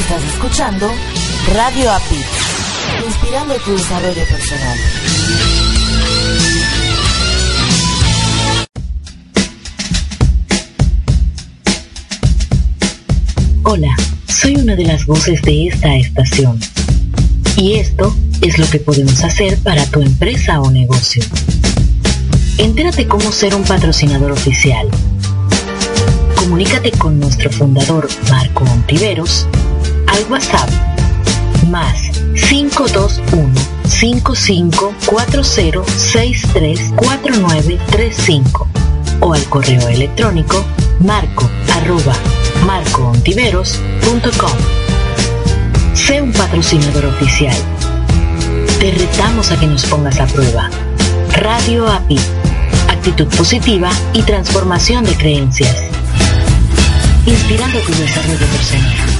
Estás escuchando Radio API, inspirando tu desarrollo personal. Hola, soy una de las voces de esta estación. Y esto es lo que podemos hacer para tu empresa o negocio. Entérate cómo ser un patrocinador oficial. Comunícate con nuestro fundador Marco Ontiveros al WhatsApp más 521 5540 634935 o al correo electrónico marco arroba marcoontiveros.com. Sé un patrocinador oficial. Te retamos a que nos pongas a prueba. Radio API. Actitud positiva y transformación de creencias. Inspirando tu desarrollo personal.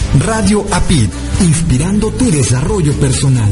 Radio APID, inspirando tu desarrollo personal.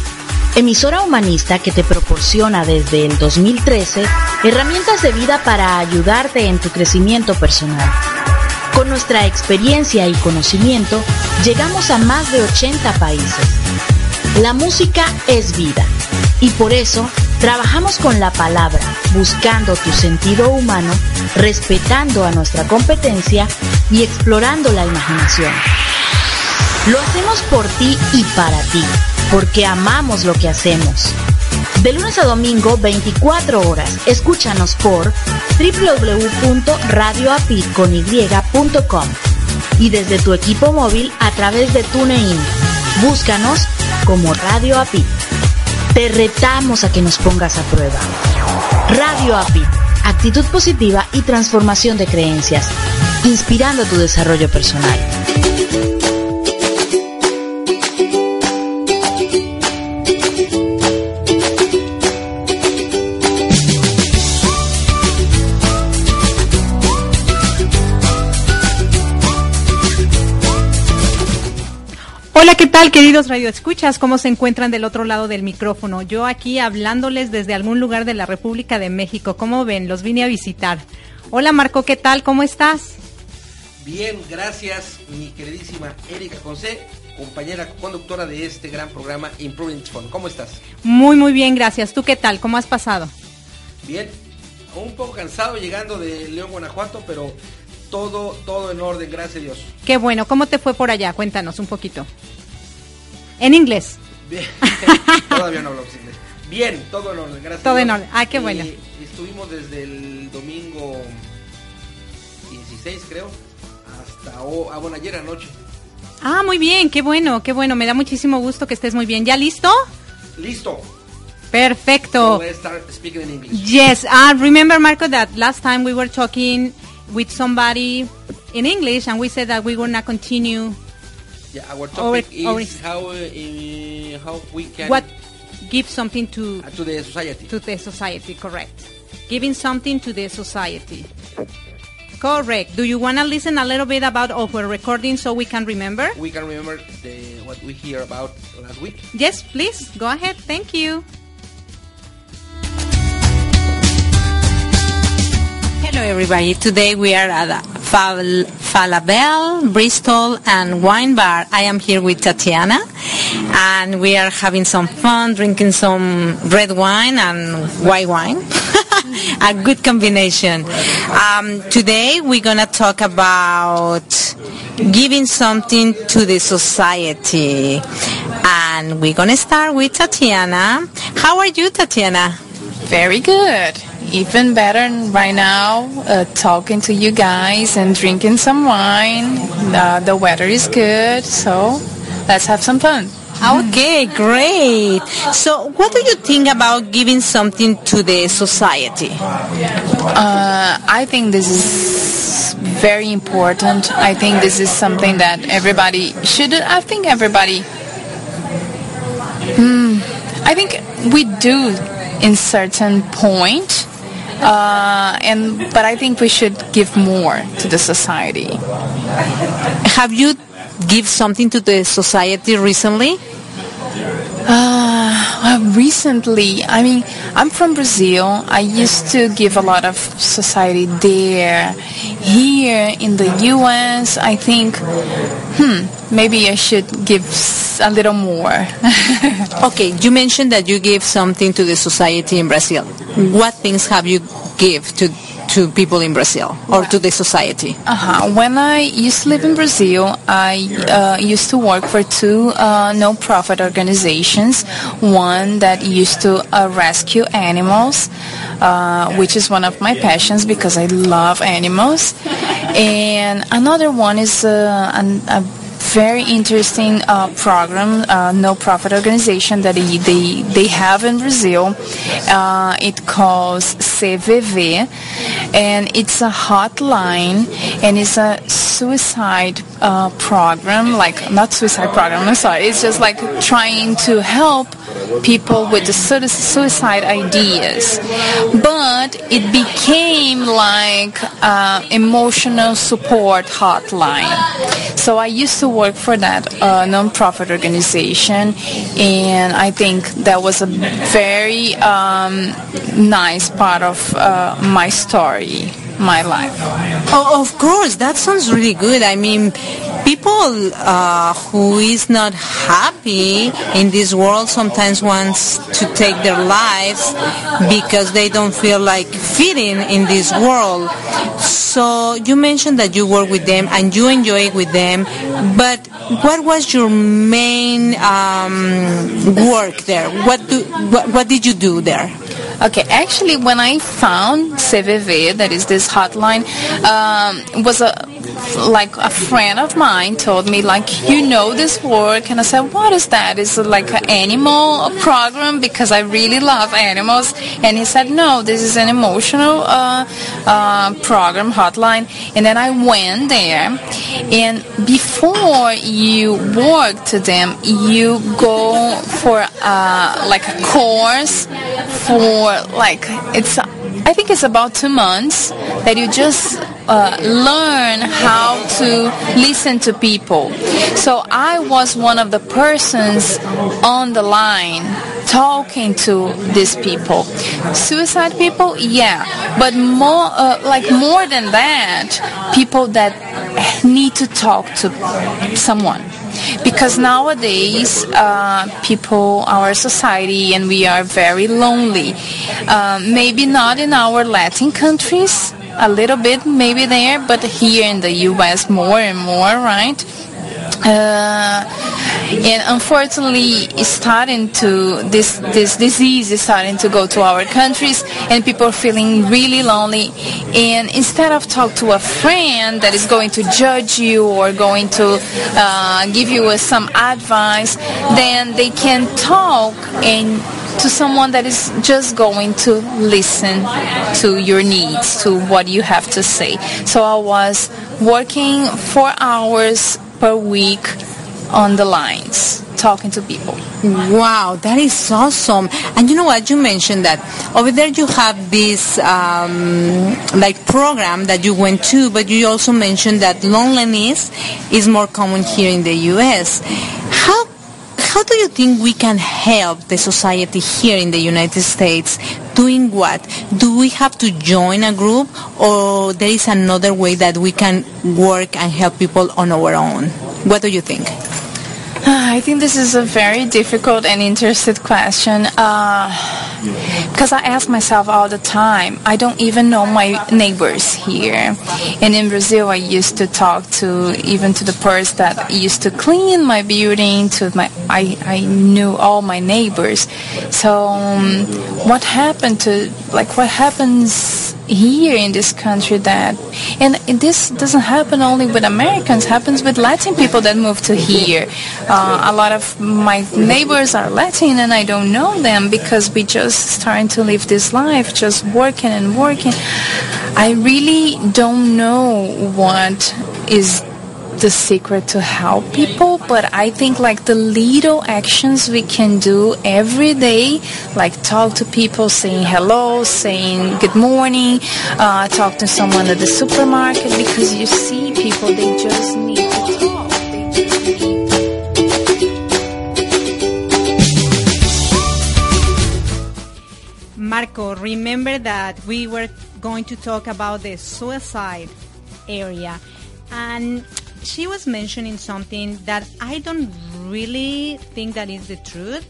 emisora humanista que te proporciona desde el 2013 herramientas de vida para ayudarte en tu crecimiento personal. Con nuestra experiencia y conocimiento, llegamos a más de 80 países. La música es vida y por eso trabajamos con la palabra, buscando tu sentido humano, respetando a nuestra competencia y explorando la imaginación. Lo hacemos por ti y para ti, porque amamos lo que hacemos. De lunes a domingo, 24 horas. Escúchanos por www.radioapit.com y desde tu equipo móvil a través de TuneIn. Búscanos como Radio Apit. Te retamos a que nos pongas a prueba. Radio Apit. Actitud positiva y transformación de creencias. Inspirando tu desarrollo personal. Hola, ¿qué tal, queridos radioescuchas? ¿Cómo se encuentran del otro lado del micrófono? Yo aquí hablándoles desde algún lugar de la República de México. ¿Cómo ven? Los vine a visitar. Hola, Marco, ¿qué tal? ¿Cómo estás? Bien, gracias, mi queridísima Erika José, compañera conductora de este gran programa Improving Fun. ¿Cómo estás? Muy, muy bien, gracias. ¿Tú qué tal? ¿Cómo has pasado? Bien, un poco cansado llegando de León, Guanajuato, pero todo, todo en orden, gracias a Dios. Qué bueno. ¿Cómo te fue por allá? Cuéntanos un poquito. En inglés. Bien, todavía no hablamos inglés. Bien, todo en orden, gracias. Todo a en Dios. orden. Ah, qué bueno. Estuvimos desde el domingo 16, creo, hasta o, ah, bueno, ayer anoche. Ah, muy bien, qué bueno, qué bueno. Me da muchísimo gusto que estés muy bien. ¿Ya listo? Listo. Perfecto. Let's start speaking in English. Yes, uh, remember, Marco, that last time we were talking with somebody in English and we said that we were not continue Yeah, our topic Our- is our- how uh, how we can what give something to uh, to the society. to the society, correct. Giving something to the society. Correct. Do you want to listen a little bit about our recording so we can remember? we can remember the what we hear about last week. Yes, please. Go ahead. Thank you. Hello everybody. Today we are at Fal- Bristol, and Wine Bar. I am here with Tatiana, and we are having some fun, drinking some red wine and white wine. A good combination. Um, today we're gonna talk about giving something to the society, and we're gonna start with Tatiana. How are you, Tatiana? Very good. Even better right now, uh, talking to you guys and drinking some wine. Uh, the weather is good, so let's have some fun. Okay, great. So, what do you think about giving something to the society? Uh, I think this is very important. I think this is something that everybody should. I think everybody. Hmm, I think we do in certain point. Uh, and but I think we should give more to the society. Have you give something to the society recently? Uh, well, recently, I mean, I'm from Brazil. I used to give a lot of society there. Here in the U.S., I think, hmm, maybe I should give a little more. Okay, you mentioned that you gave something to the society in Brazil. What things have you give to to people in Brazil or to the society? Uh-huh. When I used to live in Brazil, I uh, used to work for two uh, no-profit organizations. One that used to uh, rescue animals, uh, which is one of my passions because I love animals. And another one is uh, a very interesting uh, program, uh, no-profit organization that they, they, have in Brazil. Uh, it calls CVV, and it's a hotline, and it's a suicide uh, program, like not suicide program. I'm sorry. It's just like trying to help people with the suicide ideas, but it became like uh, emotional support hotline. So I used to work for that uh, non-profit organization, and I think that was a very um, nice part of uh, my story, my life. Oh, of course, that sounds really good. I mean, people uh, who is not happy in this world sometimes wants to take their lives because they don't feel like fitting in this world. So you mentioned that you work with them and you enjoy with them, but what was your main um, work there? What do what, what did you do there? Okay, actually, when I found CVV, that is this hotline, um, was a like a friend of mine told me like you know this work, and I said, what is that? Is it like an animal program? Because I really love animals, and he said, no, this is an emotional uh, uh, program hotline. And then I went there, and before you work to them, you go for uh, like a course for like it's I think it's about two months that you just uh, learn how to listen to people. So I was one of the persons on the line talking to these people. Suicide people, yeah, but more uh, like more than that, people that need to talk to someone because nowadays uh, people our society and we are very lonely. Um, maybe not in our latin countries a little bit maybe there but here in the us more and more right? Uh, and unfortunately it's starting to this this disease is starting to go to our countries and people are feeling really lonely. And instead of talk to a friend that is going to judge you or going to uh, give you uh, some advice then they can talk and to someone that is just going to listen to your needs to what you have to say. So i was working four hours per week on the lines talking to people. Wow, that is awesome. And you know what? You mentioned that over there you have this um, like program that you went to, but you also mentioned that loneliness is more common here in the U.S. How how do you think we can help the society here in the United States doing what? Do we have to join a group or there is another way that we can work and help people on our own? What do you think? I think this is a very difficult and interesting question because I ask myself all the time. I don't even know my neighbors here, and in Brazil, I used to talk to even to the person that used to clean my building. To my, I I knew all my neighbors. So um, what happened to like what happens here in this country that and this doesn't happen only with Americans happens with Latin people that move to here. Uh, a lot of my neighbors are Latin and I don't know them because we just starting to live this life just working and working. I really don't know what is the secret to help people, but I think like the little actions we can do every day, like talk to people, saying hello, saying good morning, uh, talk to someone at the supermarket, because you see people, they just need to talk. Marco, remember that we were going to talk about the suicide area. And she was mentioning something that I don't really think that is the truth.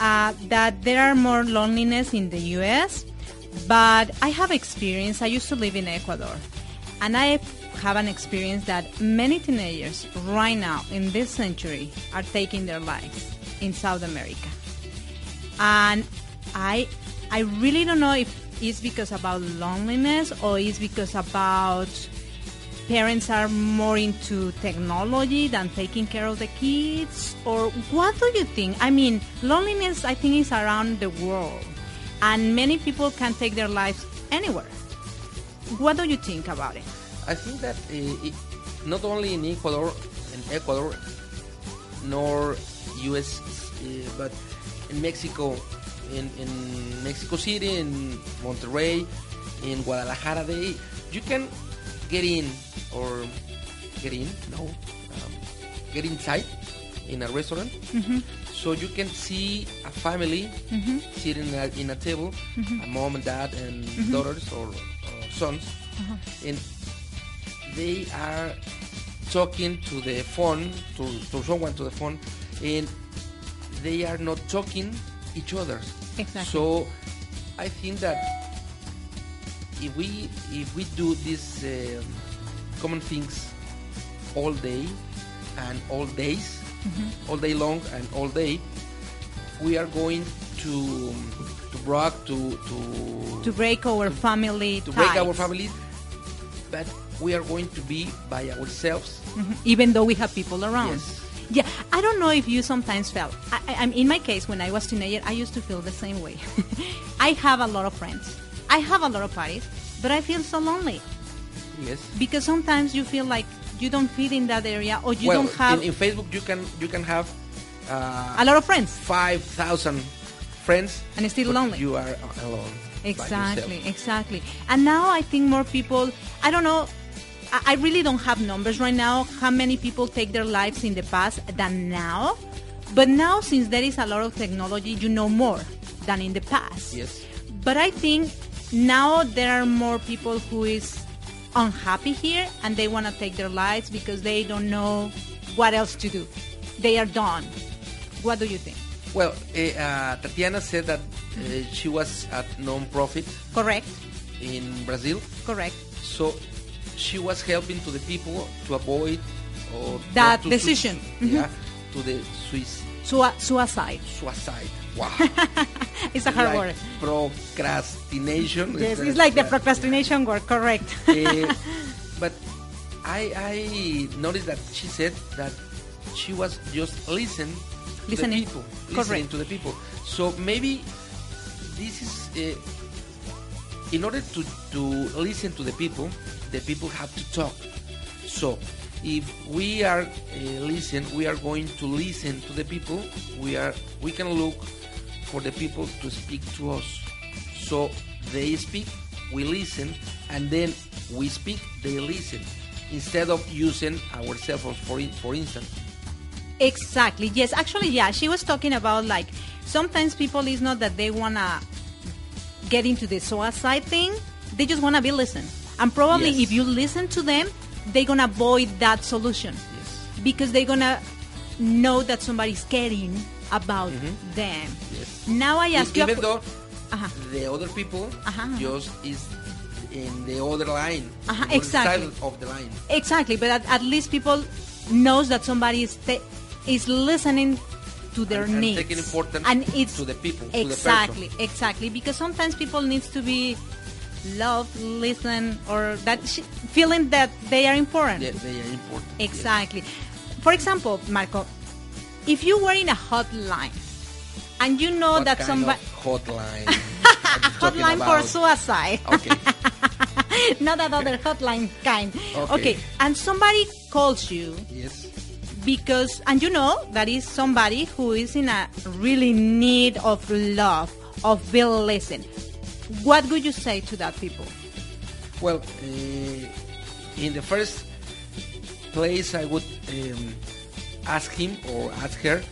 Uh, that there are more loneliness in the U.S., but I have experience. I used to live in Ecuador, and I have an experience that many teenagers right now in this century are taking their lives in South America, and I I really don't know if it's because about loneliness or it's because about parents are more into technology than taking care of the kids? Or what do you think? I mean loneliness i think is around the world. And many people can take their lives anywhere. What do you think about it? I think that uh, it, not only in Ecuador, in Ecuador, nor U.S., uh, but in Mexico, in, in Mexico City, in Monterrey, in Guadalajara, they you can get in or get in, no, um, get inside in a restaurant. Mm-hmm. So you can see a family mm-hmm. sitting at, in a table, mm-hmm. a mom and dad and daughters or, or sons, uh-huh. and they are talking to the phone to, to someone to the phone and they are not talking each other. Exactly. so i think that if we if we do these um, common things all day and all days all day long and all day we are going to to break to to to break our family to break our ties. families but we are going to be by ourselves even though we have people around. Yes. Yeah, I don't know if you sometimes felt. I, I, I'm in my case when I was teenager, I used to feel the same way. I have a lot of friends. I have a lot of parties, but I feel so lonely yes because sometimes you feel like you don't fit in that area or you well don't have in, in facebook you can you can have uh, a lot of friends. 5000 friends And still lonely. you are alone Exactly, exactly. And now I think more people, I don't know, I, I really don't have numbers right now how many people take their lives in the past than now. But now, since there is a lot of technology, you know more than in the past. yes But I think now there are more people who is unhappy here and they want to take their lives because they don't know what else to do. They are done. What do you think? well eh, uh, tatiana said that uh, she was at non-profit Correct. in brazil Correct. so she was helping to the people to avoid or That to decision. sui- yeah to the Swiss Sui- suicide. suicide wow It's a hard like word. procrastination Yes, it's like the yeah. procrastination word, correct. Eh, but I, I noticed that she said that she was just listen to Listening. the people, listening Correct. to the people. So maybe this is uh, in order to to listen to the people, the people have to talk. So if we are uh, listen, we are going to listen to the people. We are we can look for the people to speak to us. So they speak, we listen, and then we speak, they listen. Instead of using our cell phones, for for instance. exactly. Yes, actually, yeah. She was talking about like sometimes people is not that they wanna get into the suicide thing, they just want to be listened. And probably Yes. if you listen to them, they're going to avoid that solution Yes. because they're going to know that somebody's caring about mm-hmm. them. Yes. Now I ask you Even que- though the other people just is in the other line, the exactly. side of the line. Exactly, but at, at least people knows that somebody is is listening to their And- and needs taking importance and it's to the people, to the exactly, exactly. Because sometimes people needs to be loved, listen, or that sh- feeling that they are important. They, they are important. yes. Exactly. For example, Marco, if you were in a hotline and you know What that somebody hotline? are you talking hotline for suicide. Okay. not that other hotline kind. Okay. okay, and somebody calls you Yes. because and you know that is somebody who is in a really need of love of being listened what would you say to that people Well, uh, in the first place, I would um, ask him or ask her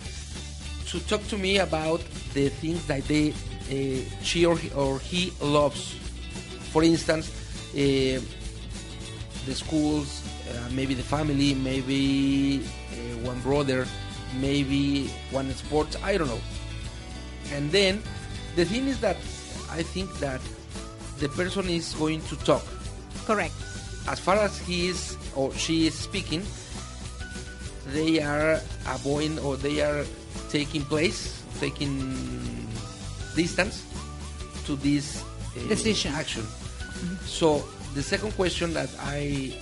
to talk to me about the things that they, uh, she or he, or he loves. For instance, uh, the schools, uh, maybe the family, maybe uh, one brother, maybe one sport. I don't know. And then the thing is that I think that the person is going to talk correct as far as he is or she is speaking, they are avoiding or they are taking place, taking distance to this uh, Decision. action. So the second question that I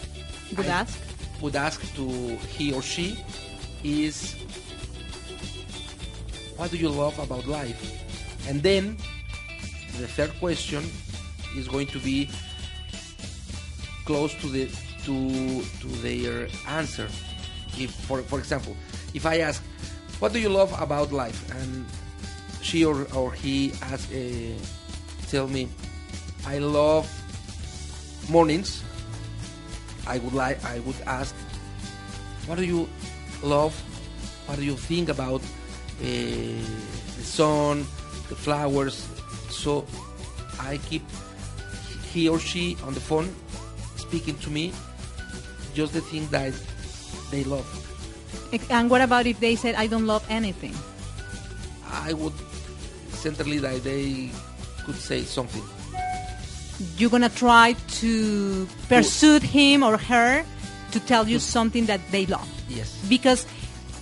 Would I ask? would ask to he or she is, what do you love about life? And then the third question is going to be close to the to to their answer. If for for example, if I ask, what do you love about life, and she or, or he ask, uh, tell me, I love mornings. I would like I would ask, what do you love? What do you think about uh, the sun, the flowers? So I keep he or she on the phone speaking to me just the thing that they love. and what about if they said i don't love anything I would certainly that they could say something. you're gonna try to pursue him or her to tell you something that they love Yes. because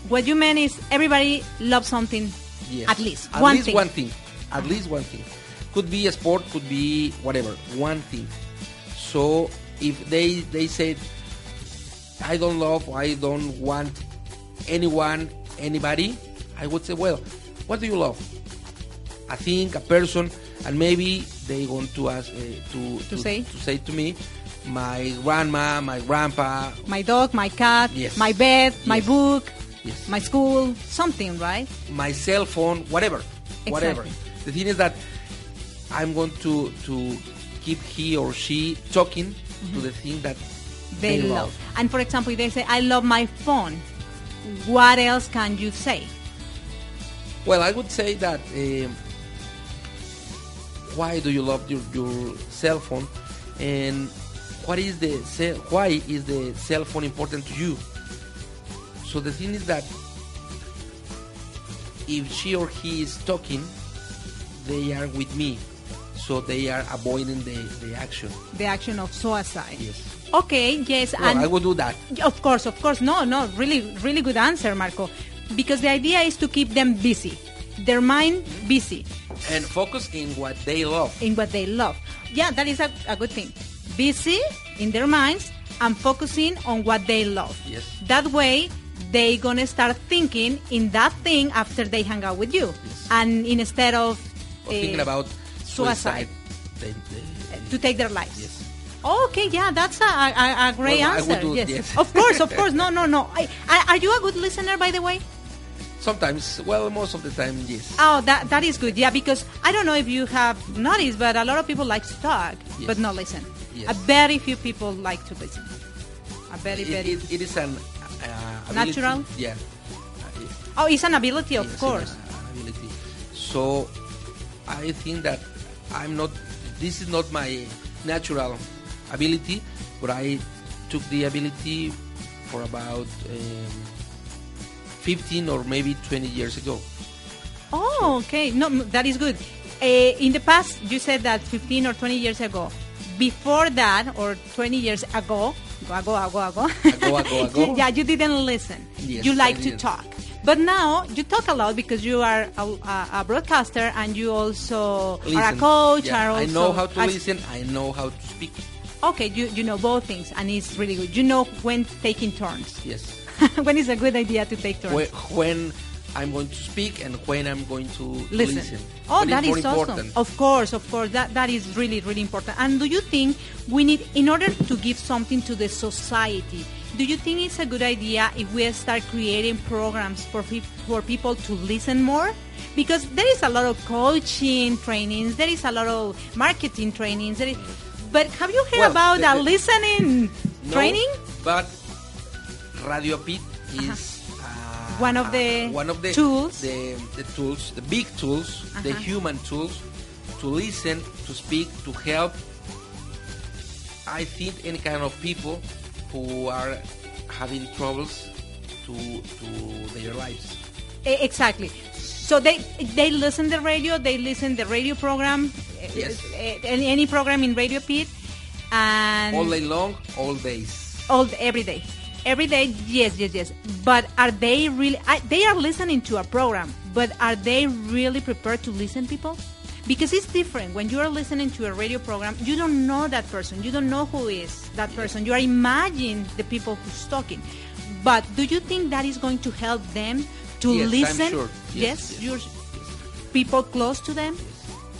what you mean is everybody loves something Yes. at least At one least thing one thing. At least one thing. Could be a sport, could be whatever. One thing. So if they they said I don't love, I don't want anyone, anybody, I would say, well, what do you love? A thing, a person, and maybe they want to ask uh, to, To say? to say to me, my grandma, my grandpa, my dog my cat Yes. my bed my book Yes. my school something right my cell phone, whatever, whatever. The thing is that I'm going to to keep he or she talking to the thing that they, They love. love. And for example, if they say, I love my phone, what else can you say? Well, I would say that um, why do you love your, your cell phone, and what is the cell, why is the cell phone important to you? So the thing is that if she or he is talking, they are with me, so they are avoiding the, the action. The action of suicide. Yes. Okay, yes. Well, and I would do that. Of course, of course. No, no, really, really good answer, Marco. Because the idea is to keep them busy, their mind busy And focus in what they love. in what they love. Yeah, that is a, a good thing. Busy in their minds and focusing on what they love. Yes. That way, they gonna start thinking in that thing after they hang out with you, Yes. and instead of Or thinking eh, about suicide. suicide. They, they, to take their lives. yes. Okay, yeah, that's a, a, a great Well, answer. do- yes. yes. of course, of course. No, no, no. I, are you a good listener, by the way? Sometimes, well, most of the time, yes. Oh, that that is good. Yeah, because I don't know if you have noticed, but a lot of people like to talk, Yes. but not listen. Yes. A very few people like to listen. A very, very. it, it is an uh. Natural? Yeah. Oh, it's an ability, of yes, course. Ability. So, I think that I'm not. This is not my natural ability, but I took the ability for about um, 15 or maybe 20 years ago. Oh, okay. No, that is good. Uh, in the past, you said that 15 or 20 years ago. Before that, or 20 years ago, ago, ago, ago, Ago, ago, ago. you- yeah, you didn't listen. Yes, you like to talk. But now you talk a lot because you are a, a, a broadcaster and you also are a coach. Yeah, are also I know how to listen. I know how to speak. Okay, you, you know both things, and it's really good. You know when taking turns. Yes. when is a good idea to take turns. When, when I'm going to speak and when I'm going to listen. listen. Oh, that is awesome. important? Of course, of course. That that is really, really important. And do you think we need, in order to give something to the society, do you think it's a good idea if we start creating programs for for people to listen more? Because there is a lot of coaching trainings, there is a lot of marketing trainings. There is, mm-hmm. But have you heard Well, about the- a the- listening No, training? But Radio Pit is uh, One of the one of the tools. the, the tools, the big tools, the Uh-huh. human tools to listen, to speak, to help. I think any kind of people who are having troubles to to their lives. E- Exactly. So they they listen the radio, they listen the radio program, eh, Yes. eh, any, any program in Radio Pit, and All day long, all days. all every day, every day. Yes, yes, yes. But are they really? I, they are listening to a program, but are they really prepared to listen, people? Because it's different when you are listening to a radio program. You don't know that person. You don't know who is that person. You are imagining the people who's talking. But do you think that is going to help them to Yes, listen? sure. Yes, Yes, yes, people close to them.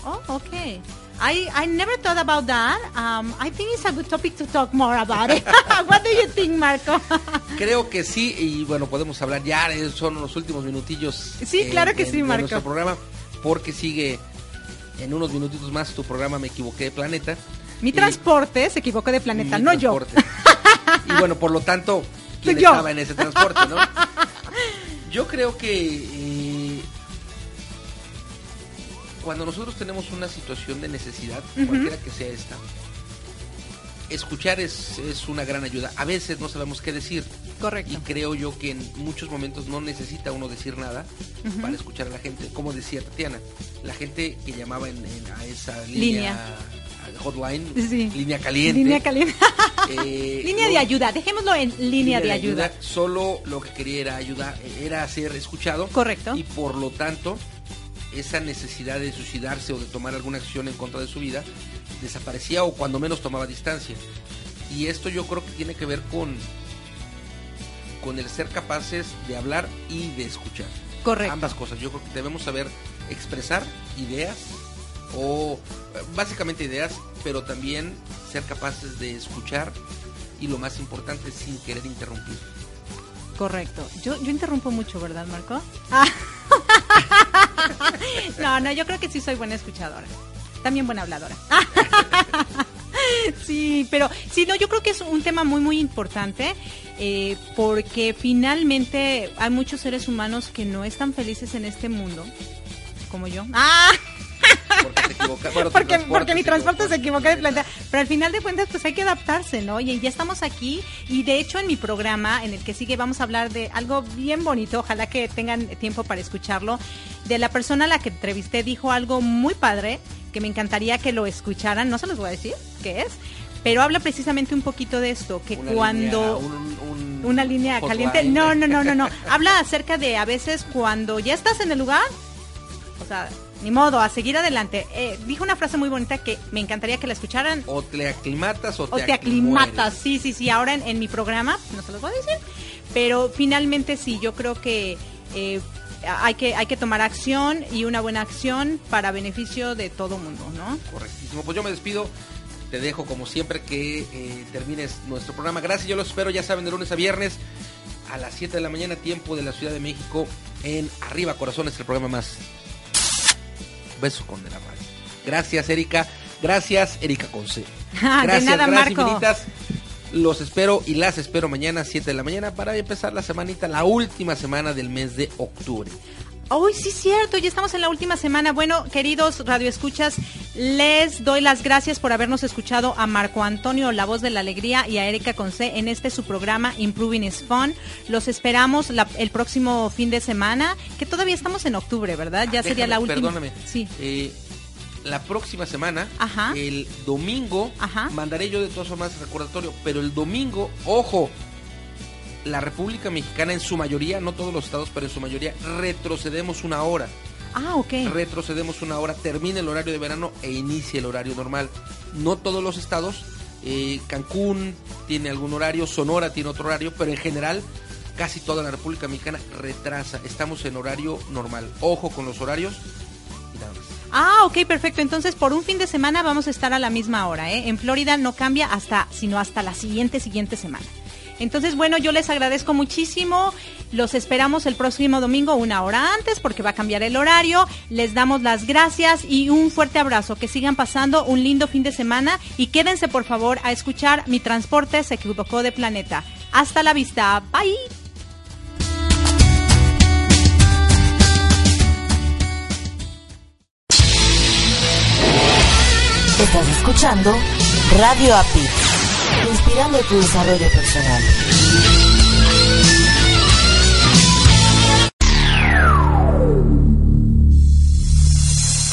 Oh, okay. I, I never thought about that. Um, I think it's a good topic to talk more about it. what do you think, Marco? Creo que sí, y bueno, podemos hablar ya, eh, son los últimos minutillos. Sí, claro que sí, de Marco. nuestro programa, porque sigue en unos minutitos más tu programa Me Equivoqué de Planeta. Mi Y- transporte se equivocó de planeta, no yo. y bueno, por lo tanto, ¿quién Yo. estaba en ese transporte, no? Yo creo que eh, cuando nosotros tenemos una situación de necesidad, cualquiera que sea esta, escuchar es, es una gran ayuda. A veces no sabemos qué decir. Correcto. Y creo yo que en muchos momentos no necesita uno decir nada para escuchar a la gente. Como decía Tatiana, la gente que llamaba en, en- a esa línea, Línea. Hotline, Sí. línea caliente. Línea caliente. eh, línea no- de ayuda. Dejémoslo en línea, de ayuda. Solo lo que quería era ayudar, era ser escuchado. Correcto. Y por lo tanto, esa necesidad de suicidarse o de tomar alguna acción en contra de su vida desaparecía o cuando menos tomaba distancia. Y esto yo creo que tiene que ver con con el ser capaces de hablar y de escuchar. Correcto. Ambas cosas. Yo creo que debemos saber expresar ideas o eh, básicamente ideas, pero también ser capaces de escuchar y lo más importante sin querer interrumpir. Correcto. Yo, yo interrumpo mucho, ¿verdad, Marco? Ah. no, no, yo creo que sí soy buena escuchadora. También buena habladora. sí, pero sí, no, yo creo que es un tema muy, muy importante eh, porque finalmente hay muchos seres humanos que no están felices en este mundo, como yo. ¡Ah! Porque. Bueno, mi transporte se equivocó de planeta. Pero al final de cuentas, pues hay que adaptarse, ¿no? Y ya estamos aquí. Y de hecho, en mi programa, en el que sigue, vamos a hablar de algo bien bonito. Ojalá que tengan tiempo para escucharlo. De la persona a la que entrevisté, dijo algo muy padre que me encantaría que lo escucharan. No se los voy a decir qué es. Pero habla precisamente un poquito de esto, que Una cuando... línea, un- un Una línea caliente. No, no, no, no, no. Habla acerca de a veces cuando ya estás en el lugar, o sea, ni modo, a seguir adelante. Eh, dijo una frase muy bonita que me encantaría que la escucharan. O te aclimatas o te, O te aclimatas, sí, sí, sí. Ahora en, en mi programa, no se los voy a decir, pero finalmente sí, yo creo que eh, hay que hay que tomar acción y una buena acción para beneficio de todo mundo, ¿no? Correctísimo. Pues yo me despido. Te dejo como siempre que eh, termines nuestro programa. Gracias, yo los espero, ya saben, de lunes a viernes a las 7 de la mañana, tiempo de la Ciudad de México, en Arriba Corazones, el programa más beso con de la radio. Gracias, Erika. Gracias, Erika Conce. De Gracias, nada, gracias Marco. infinitas. Los espero y las espero mañana a 7 de la mañana para empezar la semanita, la última semana del mes de octubre. Hoy sí, cierto, ya estamos en la última semana. Bueno, queridos radioescuchas, les doy las gracias por habernos escuchado a Marco Antonio, la voz de la alegría, y a Erika Conce en este su programa Improving is Fun. Los esperamos el próximo fin de semana, que todavía estamos en octubre, ¿verdad? Ya sería la última. Perdóname. Sí. Eh, la próxima semana, el domingo, mandaré yo de todas formas recordatorio, pero el domingo, ojo, la República Mexicana en su mayoría, no todos los estados, pero en su mayoría, retrocedemos una hora. Ah, ok. Retrocedemos una hora, termina el horario de verano e inicia el horario normal. No todos los estados, eh, Cancún tiene algún horario, Sonora tiene otro horario, pero en general casi toda la República Mexicana retrasa. Estamos en horario normal. Ojo con los horarios y nada más. Ah, ok, perfecto. Entonces, por un fin de semana vamos a estar a la misma hora, ¿eh? En Florida no cambia hasta, sino hasta la siguiente, siguiente semana. Entonces, bueno, yo les agradezco muchísimo. Los esperamos el próximo domingo una hora antes porque va a cambiar el horario. Les damos las gracias y un fuerte abrazo. Que sigan pasando un lindo fin de semana y quédense por favor a escuchar Mi Transporte se equivocó de planeta. Hasta la vista. Bye. Estás escuchando Radio API inspirando tu desarrollo personal.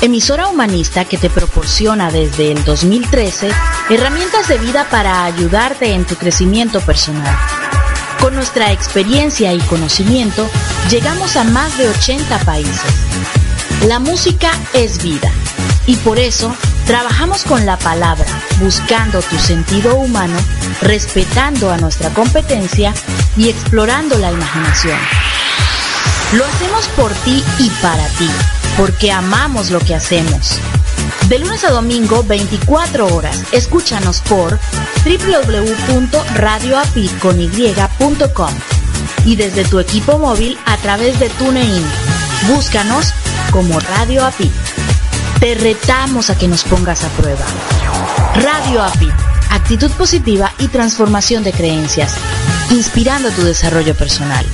emisora humanista que te proporciona desde el 2013 herramientas de vida para ayudarte en tu crecimiento personal. Con nuestra experiencia y conocimiento, llegamos a más de 80 países. La música es vida y por eso trabajamos con la palabra, buscando tu sentido humano, respetando a nuestra competencia y explorando la imaginación. Lo hacemos por ti y para ti porque amamos lo que hacemos. De lunes a domingo, 24 horas. Escúchanos por www.radioapit.com y desde tu equipo móvil a través de TuneIn. Búscanos como Radio Apit. Te retamos a que nos pongas a prueba. Radio Apit. Actitud positiva y transformación de creencias, inspirando tu desarrollo personal.